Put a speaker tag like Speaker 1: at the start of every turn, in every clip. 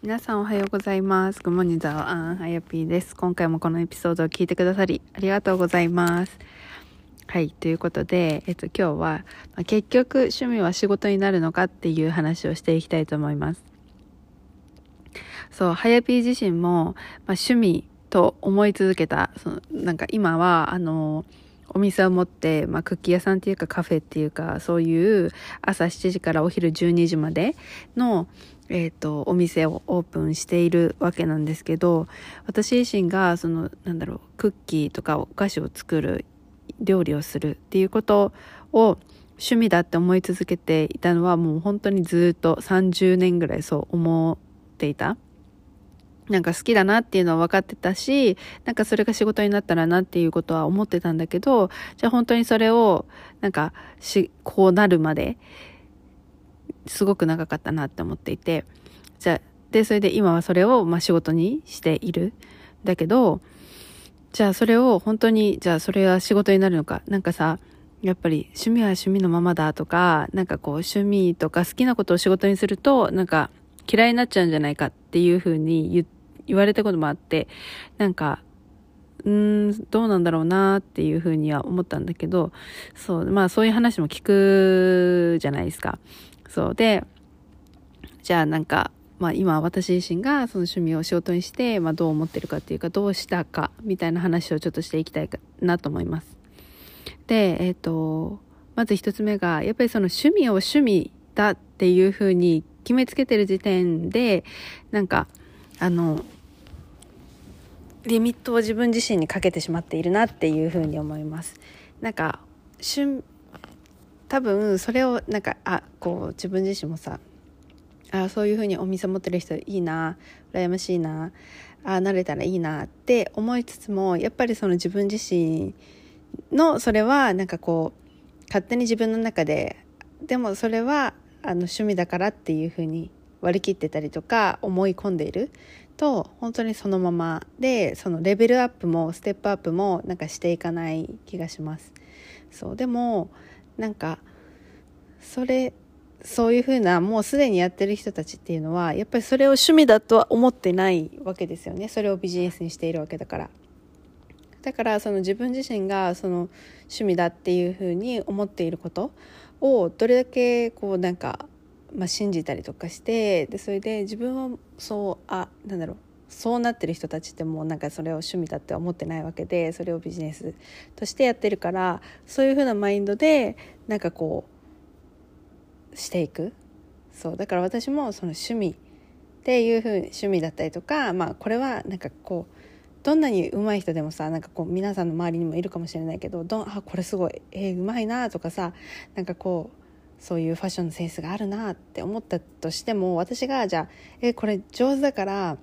Speaker 1: 皆さんおはようございます。グモニザワアンハヤピーです。今回もこのエピソードを聞いてくださりありがとうございます。はい、ということで、えっと今日は、結局趣味は仕事になるのかっていう話をしていきたいと思います。そう、ハヤピー自身も、まあ、趣味と思い続けた、そのなんか今は、あの、お店を持って、まあ、クッキー屋さんっていうかカフェっていうか、そういう朝7時からお昼12時までの、えっ、と、お店をオープンしているわけなんですけど、私自身が、その、なんだろう、クッキーとかお菓子を作る、料理をするっていうことを趣味だって思い続けていたのはもう本当にずっと30年ぐらいそう思っていた。なんか好きだなっていうのは分かってたし、なんかそれが仕事になったらなっていうことは思ってたんだけど、じゃあ本当にそれを、なんかし、こうなるまで、すごく長かったなって思っていて、じゃあ、で、それで今はそれを、まあ仕事にしている。だけど、じゃあそれを本当に、じゃあそれは仕事になるのか。なんかさ、やっぱり趣味は趣味のままだとか、なんかこう趣味とか好きなことを仕事にすると、なんか嫌いになっちゃうんじゃないかっていうふうに言われたこともあって、なんか、うん、どうなんだろうなっていうふうには思ったんだけど、そう、まあそういう話も聞くじゃないですか。そうで、じゃあなんか、まあ今私自身がその趣味を仕事にして、まあどう思ってるかっていうか、どうしたかみたいな話をちょっとしていきたいかなと思います。で、えっ、と、まず一つ目が、やっぱりその趣味を趣味だっていうふうに決めつけてる時点で、なんか、あの、リミットを自分自身にかけてしまっているなっていうふうに思います。なんか、趣多分それをなんかあこう自分自身もさあそういうふうにお店持ってる人いいな羨ましいなあ慣れたらいいなって思いつつもやっぱりその自分自身のそれはなんかこう勝手に自分の中ででもそれはあの趣味だからっていうふうに割り切ってたりとか思い込んでいると本当にそのままでそのレベルアップもステップアップもなんかしていかない気がします。そうでもなんかそれそういうふうなもうすでにやってる人たちっていうのはやっぱりそれを趣味だとは思ってないわけですよね。それをビジネスにしているわけだから。だからその自分自身がその趣味だっていうふうに思っていることをどれだけこうなんか、まあ、信じたりとかしてでそれで自分はそうあなんだろう。そうなってる人たちってもうなんかそれを趣味だって思ってないわけでそれをビジネスとしてやってるからそういうふうなマインドでなんかこうしていく。そう。だから私もその趣味っていうふうに趣味だったりとかまあこれはなんかこうどんなに上手い人でもさなんかこう皆さんの周りにもいるかもしれないけどどんあこれすごいえー、うまいなとかさなんかこうそういうファッションのセンスがあるなって思ったとしても私がじゃあえー、これ上手だから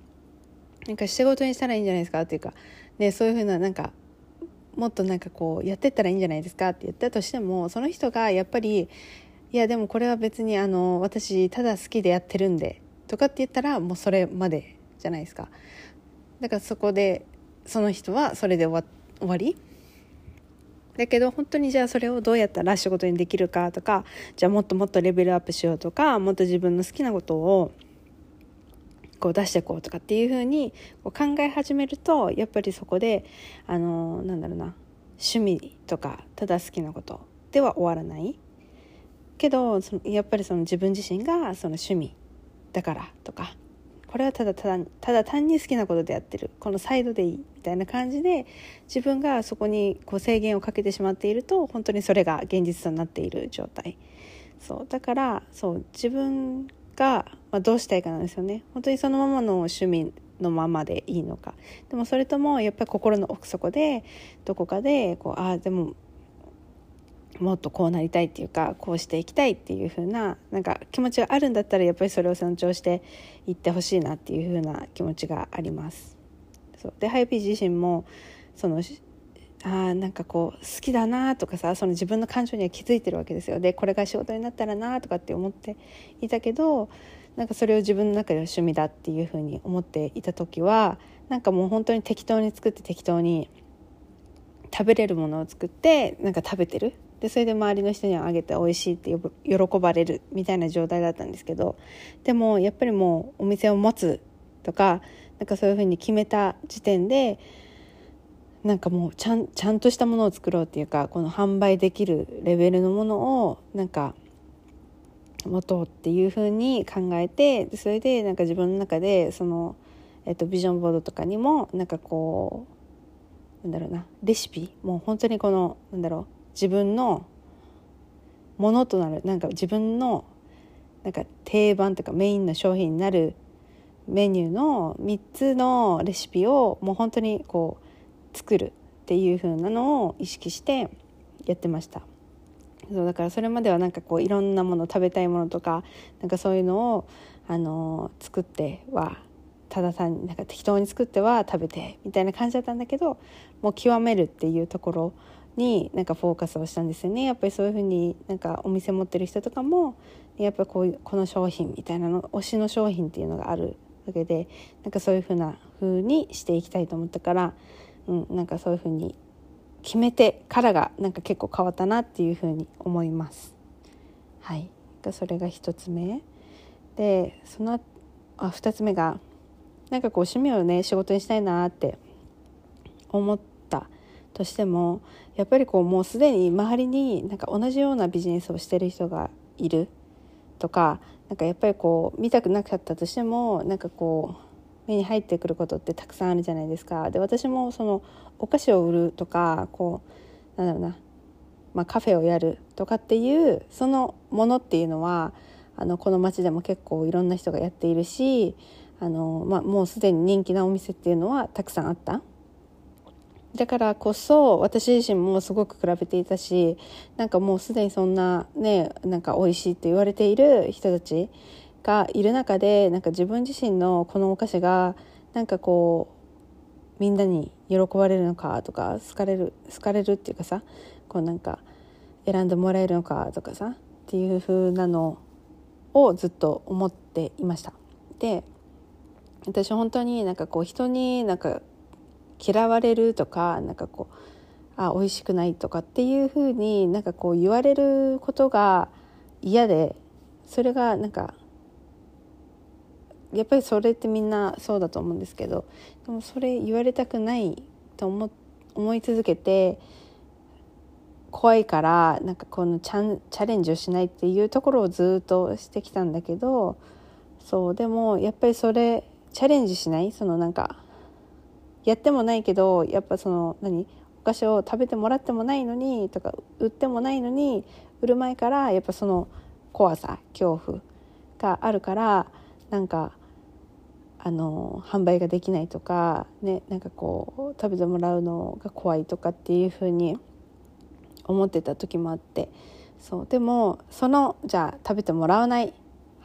Speaker 1: なんか仕事にしたらいいんじゃないですかっていうか、ね、そういうふうななんかもっとなんかこうやってったらいいんじゃないですかって言ったとしてもその人がやっぱりいやでもこれは別にあの私ただ好きでやってるんでとかって言ったらもうそれまでじゃないですか。だからそこでその人はそれで終わり？だけど本当にじゃあそれをどうやったら仕事にできるかとかじゃあもっともっとレベルアップしようとかもっと自分の好きなことをこう出していこうとかっていうふうに考え始めるとやっぱりそこであのなんだろうな趣味とかただ好きなことでは終わらない。けどそのやっぱりその自分自身がその趣味だからとかこれはただただただ単に好きなことでやってるこのサイドでいいみたいな感じで自分がそこにこう制限をかけてしまっていると本当にそれが現実となっている状態。そうだからそう自分が、まあ、どうしたいかなんですよね。本当にそのままの趣味のままでいいのか。でもそれともやっぱり心の奥底でどこかでこうああでももっとこうなりたいっていうかこうしていきたいっていう風ななんか気持ちがあるんだったらやっぱりそれを尊重していってほしいなっていう風な気持ちがあります。そう。でハイピー自身もそのあなんかこう好きだなとかさその自分の感情には気づいてるわけですよ。でこれが仕事になったらなとかって思っていたけどなんかそれを自分の中では趣味だっていう風に思っていた時はなんかもう本当に適当に作って適当に食べれるものを作ってなんか食べてる。でそれで周りの人にはあげて美味しいって喜ばれるみたいな状態だったんですけどでもやっぱりもうお店を持つとかなんかそういうふうに決めた時点でなんかもうちゃんちゃんとしたものを作ろうっていうかこの販売できるレベルのものをなんか持とうっていうふうに考えてそれでなんか自分の中でその、えっと、ビジョンボードとかにもなんかこうなんだろうなレシピもう本当にこのなんだろう自分のものとなるなんか自分のなんか定番とかメインの商品になるメニューの3つのレシピをもう本当にこう作るっていう風なのを意識してやってました。そうだからそれまではなんかこういろんなもの食べたいものとかなんかそういうのをあの作ってはただ単になんか適当に作っては食べてみたいな感じだったんだけどもう極めるっていうところになんかフォーカスをしたんですよね。やっぱりそういうふうになんかお店持ってる人とかもやっぱこういうこの商品みたいなの推しの商品っていうのがあるわけでなんかそういうふうな風にしていきたいと思ったから、うん、なんかそういうふうに決めてからがなんか結構変わったなっていうふうに思います。はい、それが1つ目。でそのあ2つ目がなんかこう趣味をね仕事にしたいなって思ったとしてもやっぱりこうもうすでに周りになんか同じようなビジネスをしてる人がいる。とかなんかやっぱりこう見たくなかったとしてもなんかこう目に入ってくることってたくさんあるじゃないですか。で私もそのお菓子を売るとかこうなんだろうな、まあ、カフェをやるとかっていうそのものっていうのはあのこの町でも結構いろんな人がやっているしあの、まあ、もうすでに人気なお店っていうのはたくさんあった。だからこそ私自身もすごく比べていたしなんかもうすでにそんなねなんか美味しいって言われている人たちがいる中でなんか自分自身のこのお菓子がなんかこうみんなに喜ばれるのかとか好かれる好かれるっていうかさこうなんか選んでもらえるのかとかさっていう風なのをずっと思っていました。で私本当になんかこう人になんか嫌われるとかなんかこうあ美味しくないとかっていう風になんかこう言われることが嫌でそれがなんかやっぱりそれってみんなそうだと思うんですけどでもそれ言われたくないと思思い続けて怖いからなんかこのチャチャレンジをしないっていうところをずっとしてきたんだけどそうでもやっぱりそれチャレンジしない？そのなんかやってもないけどやっぱその何？お菓子を食べてもらってもないのにとか売ってもないのに売る前からやっぱその怖さ恐怖があるからなんかあの販売ができないとか、ね、なんかこう食べてもらうのが怖いとかっていうふうに思ってた時もあって。そう。でもそのじゃあ食べてもらわない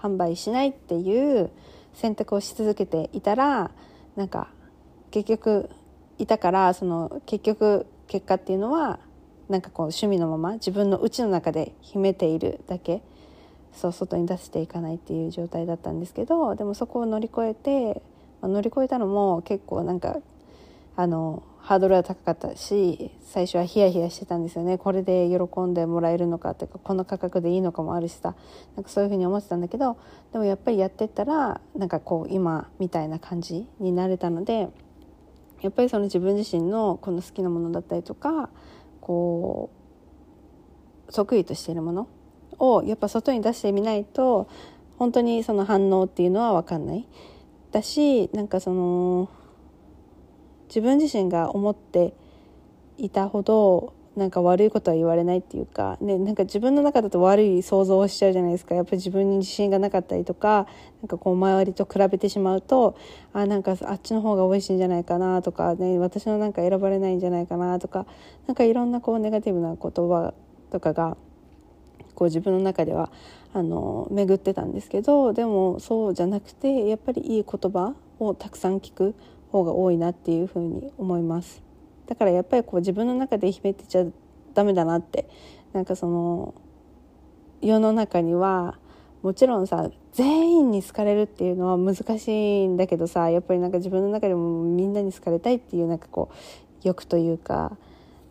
Speaker 1: 販売しないっていう選択をし続けていたらなんか結局いたからその結局結果っていうのはなんかこう趣味のまま自分の内の中で秘めているだけ。そう外に出していかないっていう状態だったんですけどでもそこを乗り越えて、まあ、乗り越えたのも結構なんかあのハードルは高かったし最初はヒヤヒヤしてたんですよね。これで喜んでもらえるのかっていうかこの価格でいいのかもあるしさ。なんかそういうふうに思ってたんだけどでもやっぱりやってったらなんかこう今みたいな感じになれたのでやっぱりその自分自身のこの好きなものだったりとかこう即位としているものをやっぱ外に出してみないと本当にその反応っていうのは分かんない。だしなんかその自分自身が思っていたほどなんか悪いことは言われないっていうか、ね、なんか自分の中だと悪い想像をしちゃうじゃないですか。やっぱり自分に自信がなかったりとかなんかこう周りと比べてしまうとあなんかあっちの方が美味しいんじゃないかなとか、ね、私のなんか選ばれないんじゃないかなとかなんかいろんなこうネガティブな言葉とかがこう自分の中ではあの巡ってたんですけどでもそうじゃなくてやっぱりいい言葉をたくさん聞く方が多いなっていうふうに思います。だからやっぱりこう自分の中で秘めてちゃダメだなって。なんかその世の中にはもちろんさ全員に好かれるっていうのは難しいんだけどさやっぱりなんか自分の中でもみんなに好かれたいっていうなんかこう欲というか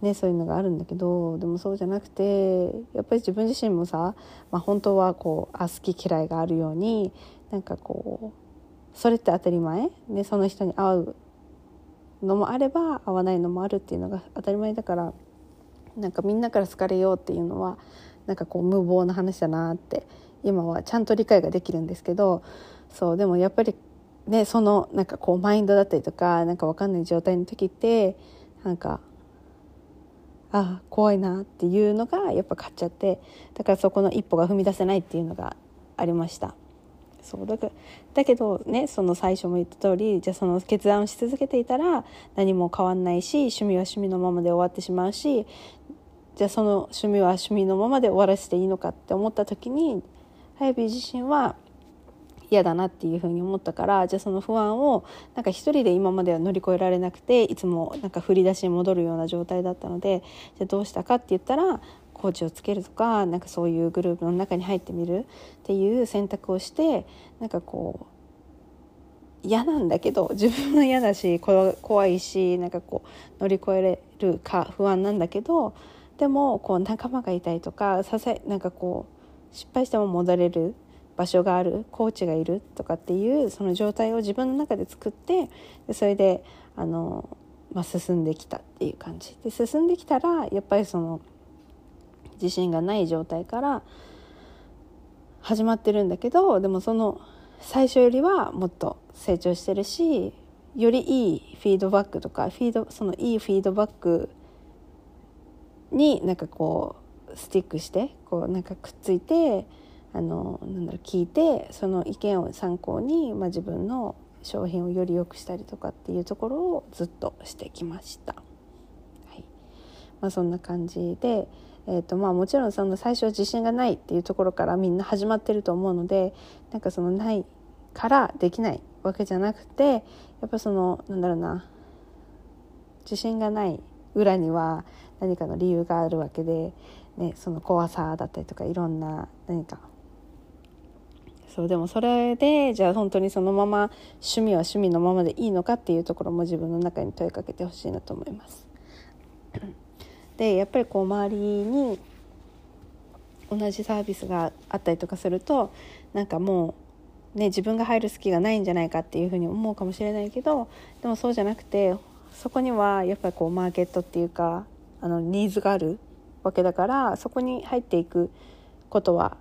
Speaker 1: ね、そういうのがあるんだけどでもそうじゃなくてやっぱり自分自身もさ、まあ、本当はこうあ好き嫌いがあるようになんかこうそれって当たり前、ね、その人に会うのもあれば会わないのもあるっていうのが当たり前だからなんかみんなから好かれようっていうのはなんかこう無謀な話だなって今はちゃんと理解ができるんですけどそうでもやっぱりねそのなんかこうマインドだったりとかなんか分かんない状態の時ってなんかああ怖いなっていうのがやっぱ勝っちゃってだからそこの一歩が踏み出せないっていうのがありました。そうだかだけどねその最初も言った通りじゃあその決断をし続けていたら何も変わんないし趣味は趣味のままで終わってしまうしじゃあその趣味は趣味のままで終わらせていいのかって思った時にハイビー自身は嫌だなっていうふうに思ったからじゃあその不安をなんか一人で今までは乗り越えられなくていつもなんか振り出しに戻るような状態だったのでじゃあどうしたかって言ったらコーチをつけるとかなんかそういうグループの中に入ってみるっていう選択をしてなんかこう嫌なんだけど自分は嫌だし怖いしなんかこう乗り越えれるか不安なんだけどでもこう仲間がいたりとか支えなんかこう失敗しても戻れる場所があるコーチがいるとかっていうその状態を自分の中で作ってでそれであの、まあ、進んできたっていう感じ。で進んできたらやっぱりその自信がない状態から始まってるんだけどでもその最初よりはもっと成長してるしよりいいフィードバックとかフィードそのいいフィードバックになんかこうスティックしてこうなんかくっついてあのなんだろう聞いてその意見を参考に、まあ、自分の商品をより良くしたりとかっていうところをずっとしてきました。はいまあ、そんな感じで、えーとまあ、もちろんその最初は自信がないっていうところからみんな始まってると思うのでなんかそのないからできないわけじゃなくてやっぱそのなんだろうな自信がない裏には何かの理由があるわけで、ね、その怖さだったりとかいろんな何かそうでもそれでじゃあ本当にそのまま趣味は趣味のままでいいのかっていうところも自分の中に問いかけてほしいなと思います。でやっぱりこう周りに同じサービスがあったりとかするとなんかもうね自分が入る隙がないんじゃないかっていうふうに思うかもしれないけどでもそうじゃなくてそこにはやっぱりこうマーケットっていうかあのニーズがあるわけだからそこに入っていくことは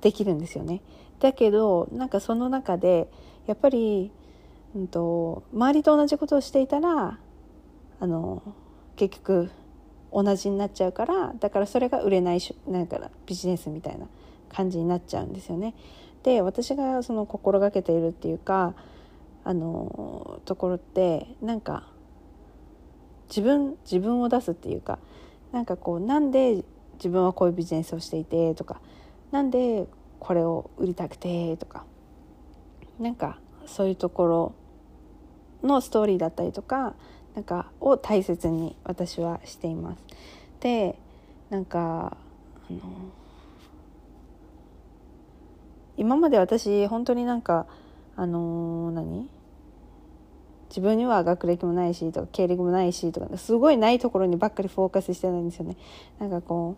Speaker 1: できるんですよね。だけどなんかその中でやっぱり、うんと、周りと同じことをしていたらあの結局同じになっちゃうからだからそれが売れないなんかビジネスみたいな感じになっちゃうんですよね。で私がその心がけているっていうかあのところってなんか自分自分を出すっていうかなんかこうなんで自分はこういうビジネスをしていてとかなんでこれを売りたくてとかなんかそういうところのストーリーだったりとかなんかを大切に私はしています。でなんかあの今まで私本当になんかあの何？自分には学歴もないしとか経歴もないしとかすごいないところにばっかりフォーカスしてないんですよね。なんかこ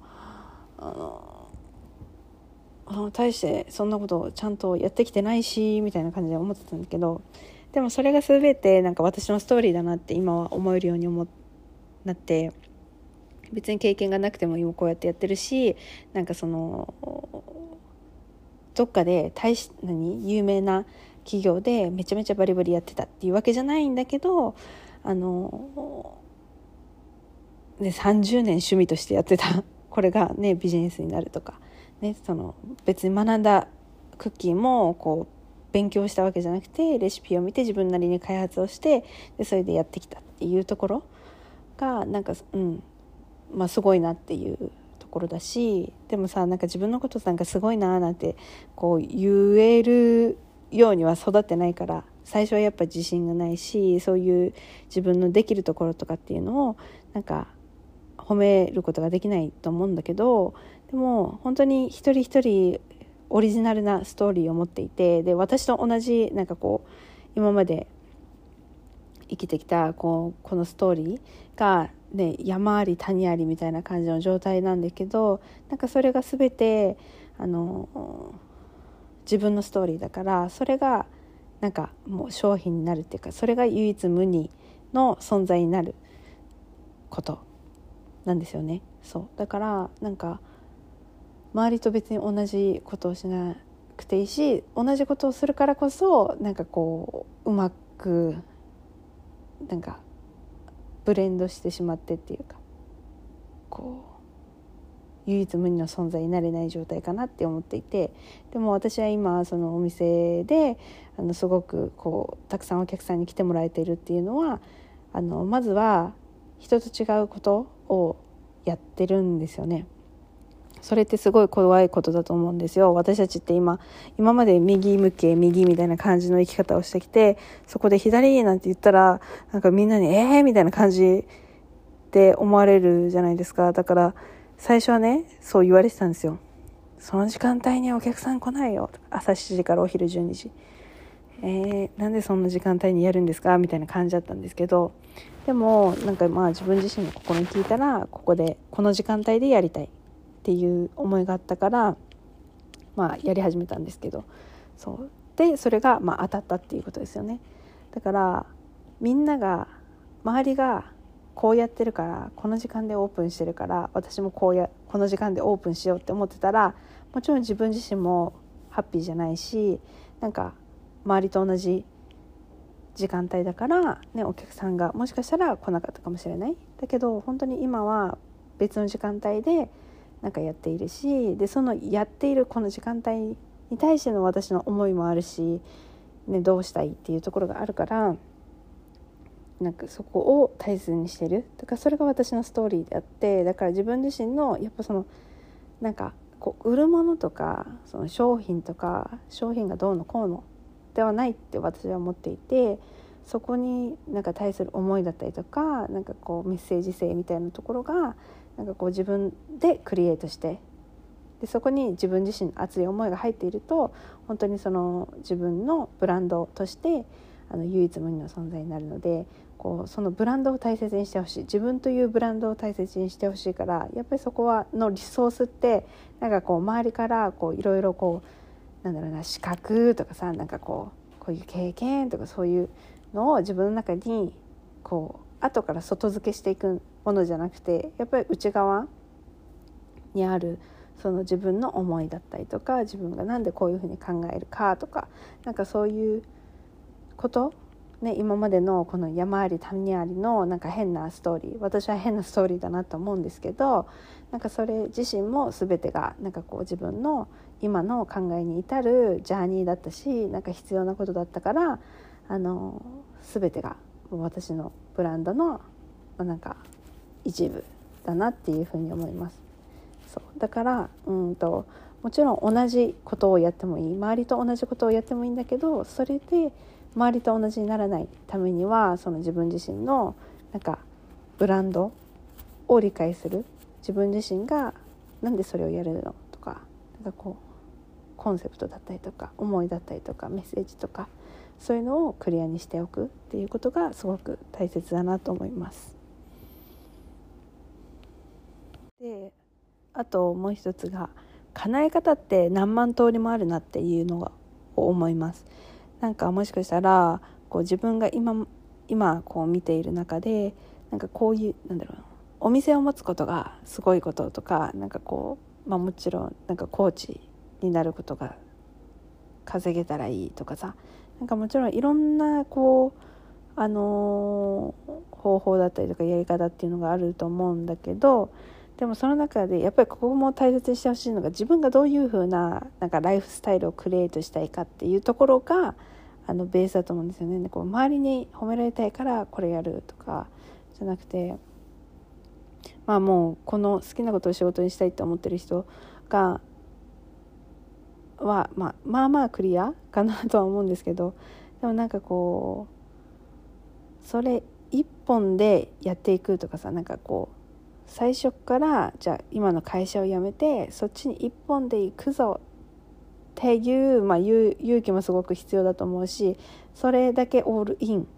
Speaker 1: うあの大してそんなことちゃんとやってきてないしみたいな感じで思ってたんだけどでもそれが全てなんか私のストーリーだなって今は思えるように思なって。別に経験がなくても今こうやってやってるしなんかそのどっかで大し何？有名な企業でめちゃめちゃバリバリやってたっていうわけじゃないんだけどあの、ね、30年趣味としてやってた。これがねビジネスになるとか。ね、その別に学んだクッキーもこう勉強したわけじゃなくてレシピを見て自分なりに開発をしてでそれでやってきたっていうところがなんかうんまあすごいなっていうところだしでもさなんか自分のことなんかすごいななんてこう言えるようには育ってないから最初はやっぱ自信がないしそういう自分のできるところとかっていうのをなんか褒めることができないと思うんだけどでも本当に一人一人オリジナルなストーリーを持っていてで私と同じなんかこう今まで生きてきたこうこのストーリーがね、山あり谷ありみたいな感じの状態なんだけどなんかそれが全てあの自分のストーリーだからそれがなんかもう商品になるっていうかそれが唯一無二の存在になることなんですよね。そうだからなんか周りと別に同じことをしなくていいし同じことをするからこそなんかこううまくなんかブレンドしてしまってっていうかこう唯一無二の存在になれない状態かなって思っていてでも私は今そのお店であのすごくこうたくさんお客さんに来てもらえているっていうのはあのまずは人と違うことをやってるんですよね。それってすごい怖いことだと思うんですよ。私たちって今、今まで右向け、右みたいな感じの生き方をしてきて、そこで左なんて言ったら、なんかみんなに、ええー、みたいな感じって思われるじゃないですか。だから、最初はね、そう言われてたんですよ。その時間帯にお客さん来ないよ。朝7時からお昼12時。えー、なんでそんな時間帯にやるんですか？みたいな感じだったんですけど、でも、なんかまあ自分自身の心に聞いたら、ここで、この時間帯でやりたい。っていう思いがあったからまあやり始めたんですけど。そう。でそれがまあ当たったっていうことですよね。だからみんなが周りがこうやってるからこの時間でオープンしてるから私もこうやこの時間でオープンしようって思ってたらもちろん自分自身もハッピーじゃないしなんか周りと同じ時間帯だから、ね、お客さんがもしかしたら来なかったかもしれない。だけど本当に今は別の時間帯でなんかやっているしでそのやっているこの時間帯に対しての私の思いもあるし、ね、どうしたいっていうところがあるからなんかそこを大切にしてるだからそれが私のストーリーであってだから自分自身のやっぱそのなんかこう売るものとかその商品とか商品がどうのこうのではないって私は思っていてそこになんか対する思いだったりとかなんかこうメッセージ性みたいなところがなんかこう自分でクリエイトしてでそこに自分自身の熱い思いが入っていると本当にその自分のブランドとしてあの唯一無二の存在になるのでこうそのブランドを大切にしてほしい。自分というブランドを大切にしてほしいからやっぱりそこはのリソースってなんかこう周りからいろいろこうなんだろうな資格とかさなんかこうこういう経験とかそういうのを自分の中にこう後から外付けしていくものじゃなくてやっぱり内側にあるその自分の思いだったりとか自分が何でこういうふうに考えるかとかなんかそういうこと、ね、今までのこの山あり谷ありのなんか変なストーリー私は変なストーリーだなと思うんですけどなんかそれ自身も全てがなんかこう自分の今の考えに至るジャーニーだったしなんか必要なことだったからあの全てが私のブランドのまなんか一部だなっていうふに思います。そう。だからうんともちろん同じことをやってもいい。周りと同じことをやってもいいんだけどそれで周りと同じにならないためにはその自分自身のなんかブランドを理解する。自分自身がなんでそれをやるの？とかなんかこうコンセプトだったりとか思いだったりとかメッセージとかそういうのをクリアにしておくっていうことがすごく大切だなと思います。であともう一つが叶え方って何万通りもあるなっていうのを思います。なんかもしかしたらこう自分が今今こう見ている中でなんかこういうなんだろうお店を持つことがすごいこととかなんかこう、まあ、もちろんなんかコーチになることが稼げたらいいとかさなんかもちろんいろんなこうあのー、方法だったりとかやり方っていうのがあると思うんだけどでもその中でやっぱりここも大切にしてほしいのが自分がどういう風ななんかライフスタイルをクリエイトしたいかっていうところがあのベースだと思うんですよね。こう周りに褒められたいからこれやるとかじゃなくてまあもうこの好きなことを仕事にしたいって思ってる人がは、まあ、まあまあクリアかなとは思うんですけどでもなんかこうそれ一本でやっていくとかさなんかこう最初からじゃあ今の会社を辞めてそっちに一本で行くぞっていう、まあ、勇気もすごく必要だと思うしそれだけオールイン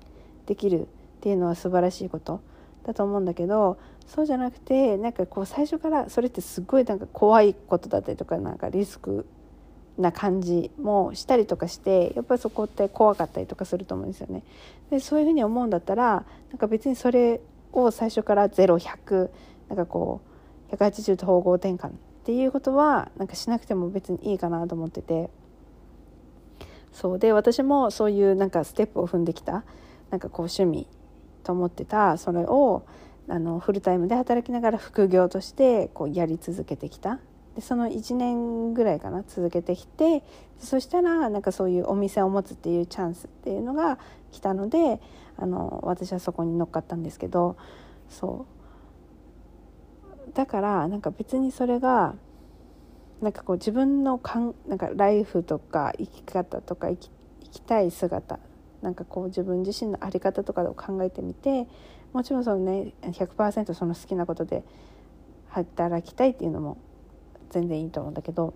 Speaker 1: できるっていうのは素晴らしいことだと思うんだけどそうじゃなくてなんかこう最初からそれってすごいなんか怖いことだったりとかなんかリスクな感じもしたりとかしてやっぱりそこって怖かったりとかすると思うんですよね。でそういうふうに思うんだったらなんか別にそれを最初から0100なんかこう180と統合転換っていうことはなんかしなくても別にいいかなと思ってて。そう。で私もそういうなんかステップを踏んできたなんかこう趣味と思ってたそれをあのフルタイムで働きながら副業としてこうやり続けてきた。でその1年ぐらいかな続けてきてそしたらなんかそういうお店を持つっていうチャンスっていうのが来たのであの私はそこに乗っかったんですけどそう。だからなんか別にそれがなんかこう自分のかんなんかライフとか生き方とか生き生きたい姿なんかこう自分自身の在り方とかを考えてみてもちろんそのね100%その好きなことで働きたいっていうのも全然いいと思うんだけど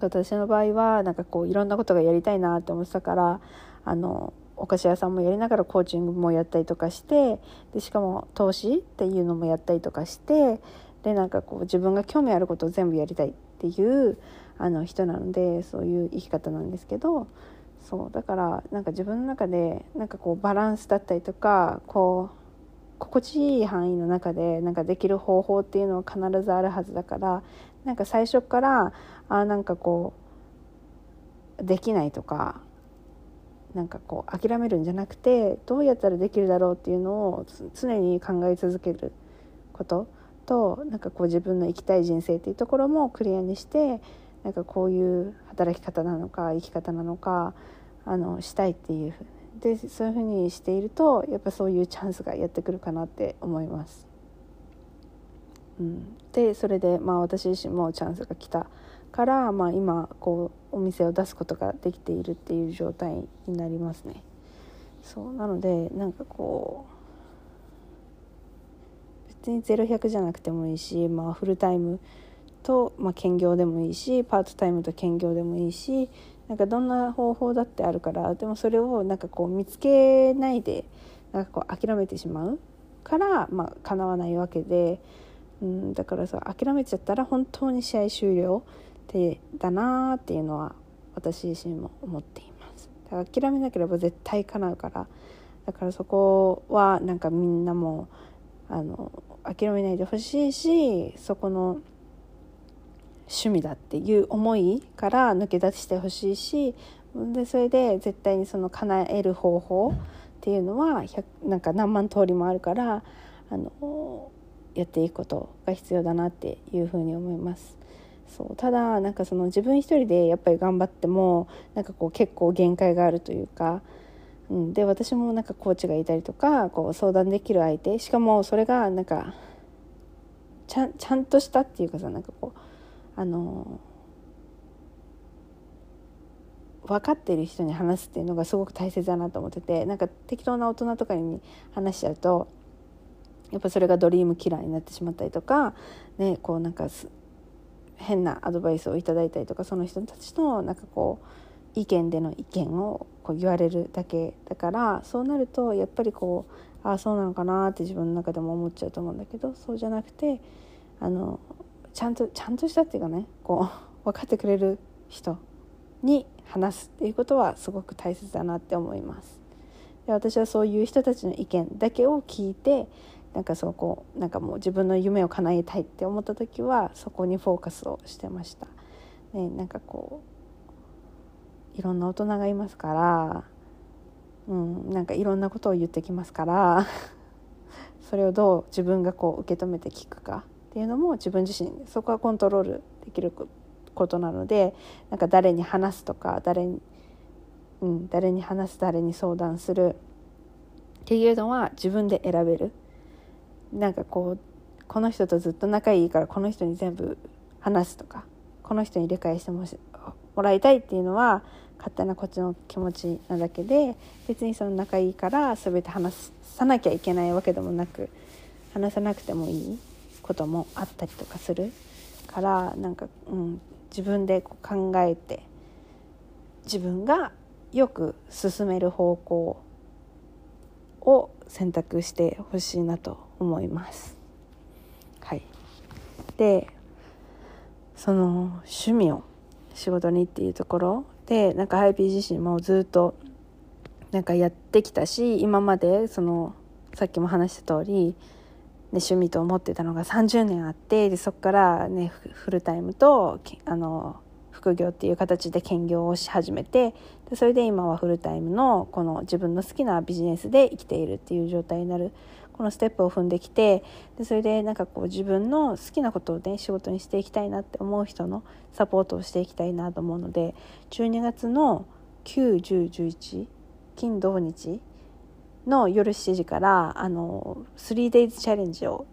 Speaker 1: 私の場合はなんかこういろんなことがやりたいなって思ってたからあのお菓子屋さんもやりながらコーチングもやったりとかしてでしかも投資っていうのもやったりとかしてでなんかこう自分が興味あることを全部やりたいっていうあの人なのでそういう生き方なんですけどそうだからなんか自分の中でなんかこうバランスだったりとかこう心地いい範囲の中でなんかできる方法っていうのは必ずあるはずだからなんか最初からあなんかこうできないとかなんかこう諦めるんじゃなくてどうやったらできるだろうっていうのを常に考え続けること。となんかこう自分の生きたい人生っていうところもクリアにしてなんかこういう働き方なのか生き方なのかあのしたいっていうでそういうふうにしているとやっぱそういうチャンスがやってくるかなって思います。うん、でそれでまあ私自身もチャンスが来たから、まあ、今こうお店を出すことができているっていう状態になりますね。そうなのでなんかこう別に0100じゃなくてもいいし、まあ、フルタイムと、まあ、兼業でもいいしパートタイムと兼業でもいいしなんかどんな方法だってあるからでもそれをなんかこう見つけないでなんかこう諦めてしまうからまあ叶わないわけで、うん、だからさ諦めちゃったら本当に試合終了でだなーっていうのは私自身も思っています。だから諦めなければ絶対叶うからだからそこはなんかみんなもあの諦めないでほしいしそこの趣味だっていう思いから抜け出してほしいしでそれで絶対にその叶える方法っていうのはなんか何万通りもあるからあのやっていくことが必要だなっていうふうに思います。そうただなんかその自分一人でやっぱり頑張ってもなんかこう結構限界があるというか、うん、で私もなんかコーチがいたりとかこう相談できる相手しかもそれがなんかちゃんちゃんとしたっていうかさなんかこうあの分かってる人に話すっていうのがすごく大切だなと思っててなんか適当な大人とかに話しちゃうとやっぱそれがドリームキラーになってしまったりとか、ね、こうなんか変なアドバイスをいただいたりとかその人たちのなんかこう意見での意見をこう言われるだけだからそうなるとやっぱりこうああそうなのかなって自分の中でも思っちゃうと思うんだけどそうじゃなくてあのちゃんとちゃんとしたっていうかねこう 分かってくれる人に話すっていうことはすごく大切だなって思います。で私はそういう人たちの意見だけを聞いてなんかそこなんかもう自分の夢を叶えたいって思った時はそこにフォーカスをしてました、ね、なんかこういろんな大人がいますからうん、なんかいろんなことを言ってきますから それをどう自分がこう受け止めて聞くか。っていうのも自分自身そこはコントロールできることなのでなんか誰に話すとか誰に、うん、誰に話す誰に相談するっていうのは自分で選べる。なんかこうこの人とずっと仲いいからこの人に全部話すとかこの人に理解してももらいたいっていうのは勝手なこっちの気持ちなだけで別にその仲いいから全て話さなきゃいけないわけでもなく話さなくてもいい。こともあったりとかするからなんか、うん、自分でこう考えて自分がよく進める方向を選択してほしいなと思います。はい。でその趣味を仕事にっていうところでなんかハイピー自身もずっとなんかやってきたし今までそのさっきも話した通り、ね、趣味と思ってたのが30年あってでそこからねフルタイムとあの副業っていう形で兼業をし始めてでそれで今はフルタイムのこの自分の好きなビジネスで生きているっていう状態になるこのステップを踏んできてでそれでなんかこう自分の好きなことをね仕事にしていきたいなって思う人のサポートをしていきたいなと思うので12月の91011金土日の夜7時からあの 3days チャレンジを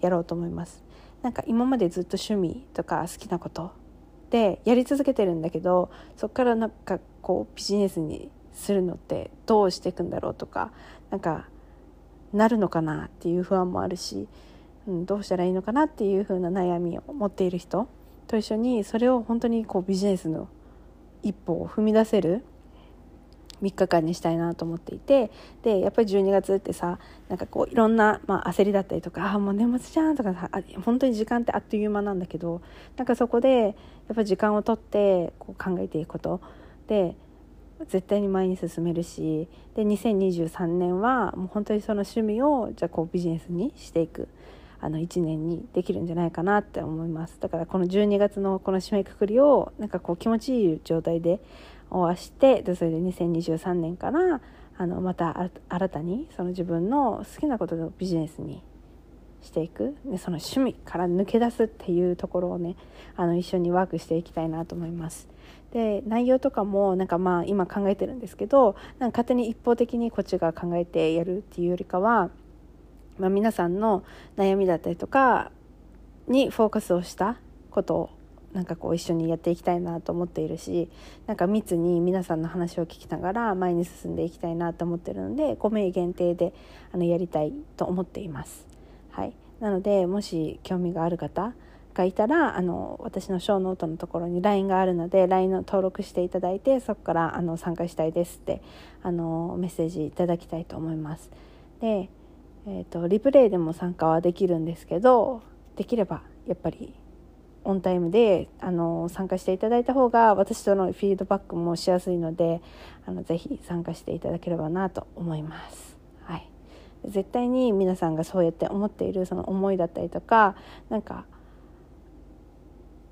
Speaker 1: やろうと思います。なんか今までずっと趣味とか好きなことでやり続けてるんだけどそこからなんかこうビジネスにするのってどうしていくんだろうとかなんかなるのかなっていう不安もあるし、うん、どうしたらいいのかなっていう風な悩みを持っている人と一緒にそれを本当にこうビジネスの一歩を踏み出せる3日間にしたいなと思っていてでやっぱり12月ってさなんかこういろんな、まあ、焦りだったりとかあもう年末じゃんとかさ本当に時間ってあっという間なんだけどなんかそこでやっぱ時間をとってこう考えていくこと。で絶対に前に進めるしで2023年はもう本当にその趣味をじゃあこうビジネスにしていく。あの1年にできるんじゃないかなって思います。だからこの12月のこの締めくくりをなんかこう気持ちいい状態で終わしてでそれで2023年からあのまた新たにその自分の好きなことをビジネスにしていくでその趣味から抜け出すっていうところをねあの一緒にワークしていきたいなと思います。で内容とかもなんかまあ今考えてるんですけどなんか勝手に一方的にこっちが考えてやるっていうよりかは、まあ、皆さんの悩みだったりとかにフォーカスをしたことをなんかこう一緒にやっていきたいなと思っているしなんか密に皆さんの話を聞きながら前に進んでいきたいなと思ってるので5名限定であのやりたいと思っています。はい、なのでもし興味がある方がいたらあの私のショーノートのところに LINE があるので LINE の登録していただいてそこからあの参加したいですってあのメッセージいただきたいと思います。で、えーとリプレイでも参加はできるんですけどできればやっぱりオンタイムであの参加していただいた方が私とのフィードバックもしやすいのであのぜひ参加していただければなと思います。はい、絶対に皆さんがそうやって思っているその思いだったりとかなんか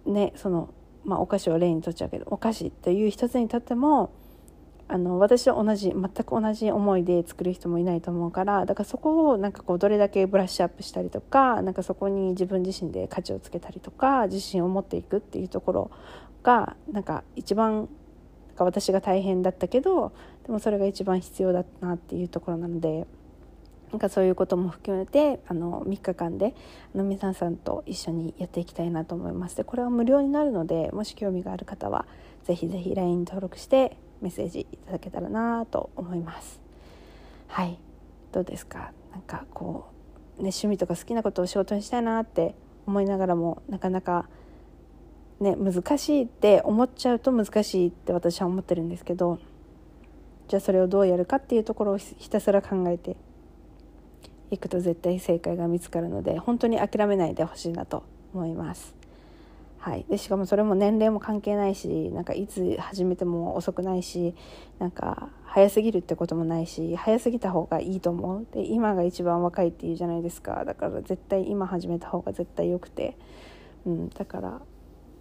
Speaker 1: ねその、まあ、お菓子を例にとっちゃうけどお菓子という一つにとってもあの私と同じ全く同じ思いで作る人もいないと思うからだからそこをなんかこうどれだけブラッシュアップしたりとかなんかそこに自分自身で価値をつけたりとか自信を持っていくっていうところがなんか一番か私が大変だったけどでもそれが一番必要だったなっていうところなので。なんかそういうことも含めてあの3日間であの皆さんと一緒にやっていきたいなと思いますでこれは無料になるのでもし興味がある方はぜひぜひ LINE 登録してメッセージいただけたらなと思います。はい。どうですか？なんかこう、ね、趣味とか好きなことを仕事にしたいなって思いながらもなかなかね難しいって思っちゃうと難しいって私は思ってるんですけどじゃあそれをどうやるかっていうところをひたすら考えていくと絶対正解が見つかるので本当に諦めないでほしいなと思います。はい、でしかもそれも年齢も関係ないしなんかいつ始めても遅くないしなんか早すぎるってこともないし早すぎた方がいいと思う。で今が一番若いっていうじゃないですか。だから絶対今始めた方が絶対よくて、うん、だから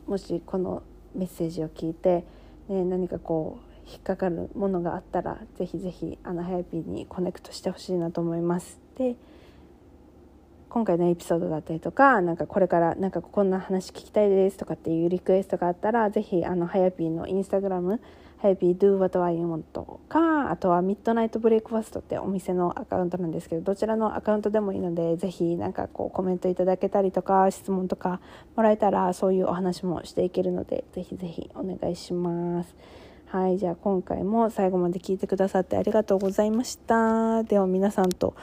Speaker 1: もしこのメッセージを聞いて、ね、何かこう引っかかるものがあったらぜひぜひあのハヤピーにコネクトしてほしいなと思います。で今回のエピソードだったりとかなんかこれからなんかこんな話聞きたいですとかっていうリクエストがあったらぜひあのはやぴーのインスタグラムはやぴー do what I want かあとはミッドナイトブレイクファストってお店のアカウントなんですけどどちらのアカウントでもいいのでぜひなんかこうコメントいただけたりとか質問とかもらえたらそういうお話もしていけるのでぜひぜひお願いします。はい、じゃあ今回も最後まで聞いてくださってありがとうございました。では皆さんと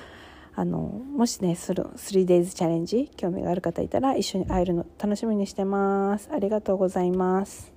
Speaker 1: あのもしねその 3days チャレンジ興味がある方いたら一緒に会えるの楽しみにしてます。ありがとうございます。